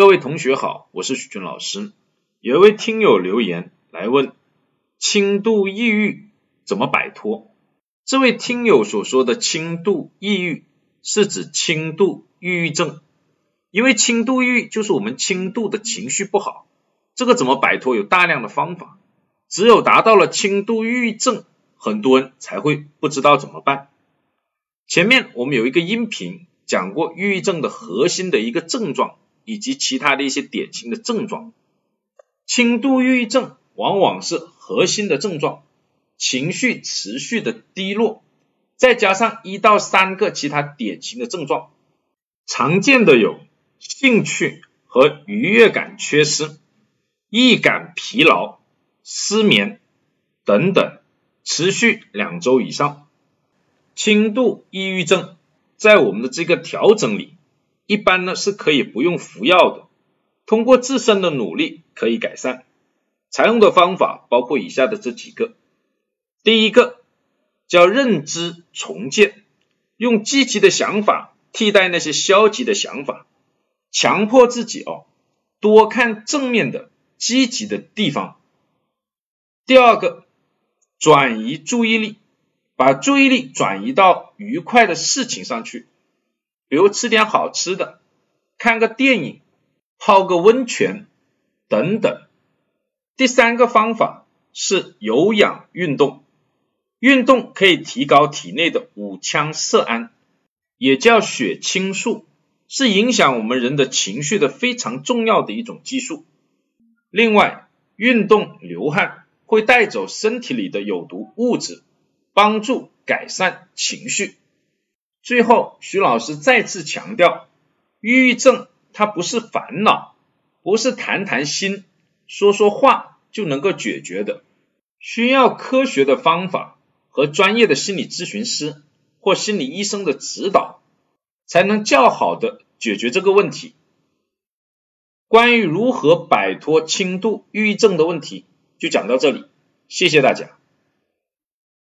各位同学好，我是许军老师。有一位听友留言来问：轻度抑郁怎么摆脱？这位听友所说的轻度抑郁是指轻度抑郁症，因为轻度抑郁就是我们轻度的情绪不好。这个怎么摆脱？有大量的方法，只有达到了轻度抑郁症，很多人才会不知道怎么办。前面我们有一个音频讲过抑郁症的核心的一个症状。以及其他的一些典型的症状，轻度抑郁症往往是核心的症状，情绪持续的低落，再加上一到三个其他典型的症状，常见的有兴趣和愉悦感缺失、易感疲劳、失眠等等，持续两周以上。轻度抑郁症在我们的这个调整里。一般呢是可以不用服药的，通过自身的努力可以改善。采用的方法包括以下的这几个：第一个叫认知重建，用积极的想法替代那些消极的想法，强迫自己哦多看正面的、积极的地方。第二个转移注意力，把注意力转移到愉快的事情上去。比如吃点好吃的，看个电影，泡个温泉等等。第三个方法是有氧运动，运动可以提高体内的五羟色胺，也叫血清素，是影响我们人的情绪的非常重要的一种激素。另外，运动流汗会带走身体里的有毒物质，帮助改善情绪。最后，徐老师再次强调，抑郁症它不是烦恼，不是谈谈心、说说话就能够解决的，需要科学的方法和专业的心理咨询师或心理医生的指导，才能较好的解决这个问题。关于如何摆脱轻度抑郁症的问题，就讲到这里，谢谢大家。